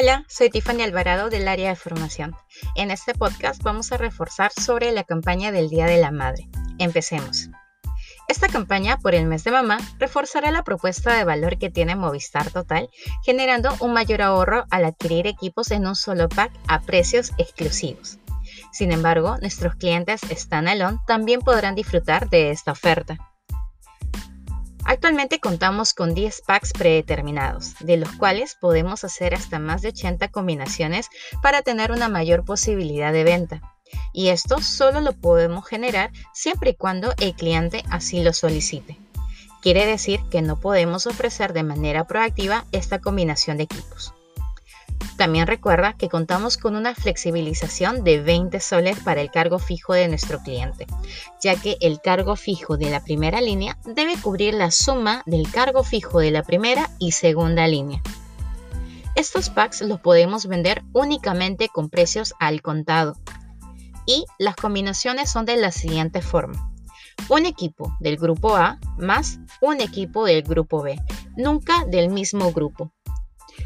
Hola, soy Tiffany Alvarado del área de formación. En este podcast vamos a reforzar sobre la campaña del Día de la Madre. Empecemos. Esta campaña por el mes de mamá reforzará la propuesta de valor que tiene Movistar Total, generando un mayor ahorro al adquirir equipos en un solo pack a precios exclusivos. Sin embargo, nuestros clientes standalone también podrán disfrutar de esta oferta. Actualmente contamos con 10 packs predeterminados, de los cuales podemos hacer hasta más de 80 combinaciones para tener una mayor posibilidad de venta. Y esto solo lo podemos generar siempre y cuando el cliente así lo solicite. Quiere decir que no podemos ofrecer de manera proactiva esta combinación de equipos. También recuerda que contamos con una flexibilización de 20 soles para el cargo fijo de nuestro cliente, ya que el cargo fijo de la primera línea debe cubrir la suma del cargo fijo de la primera y segunda línea. Estos packs los podemos vender únicamente con precios al contado. Y las combinaciones son de la siguiente forma. Un equipo del grupo A más un equipo del grupo B, nunca del mismo grupo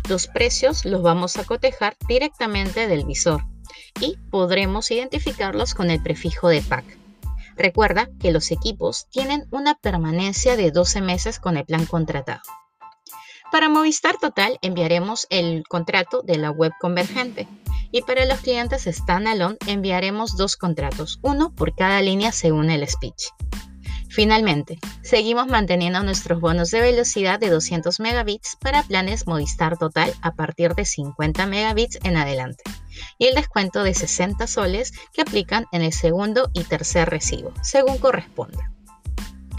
los precios los vamos a cotejar directamente del visor y podremos identificarlos con el prefijo de pack. Recuerda que los equipos tienen una permanencia de 12 meses con el plan contratado. Para Movistar Total enviaremos el contrato de la web convergente y para los clientes standalone enviaremos dos contratos, uno por cada línea según el speech. Finalmente, seguimos manteniendo nuestros bonos de velocidad de 200 megabits para planes Movistar Total a partir de 50 megabits en adelante y el descuento de 60 soles que aplican en el segundo y tercer recibo, según corresponda,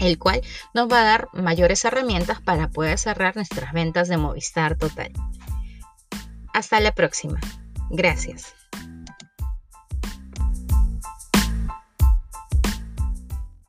el cual nos va a dar mayores herramientas para poder cerrar nuestras ventas de Movistar Total. Hasta la próxima. Gracias.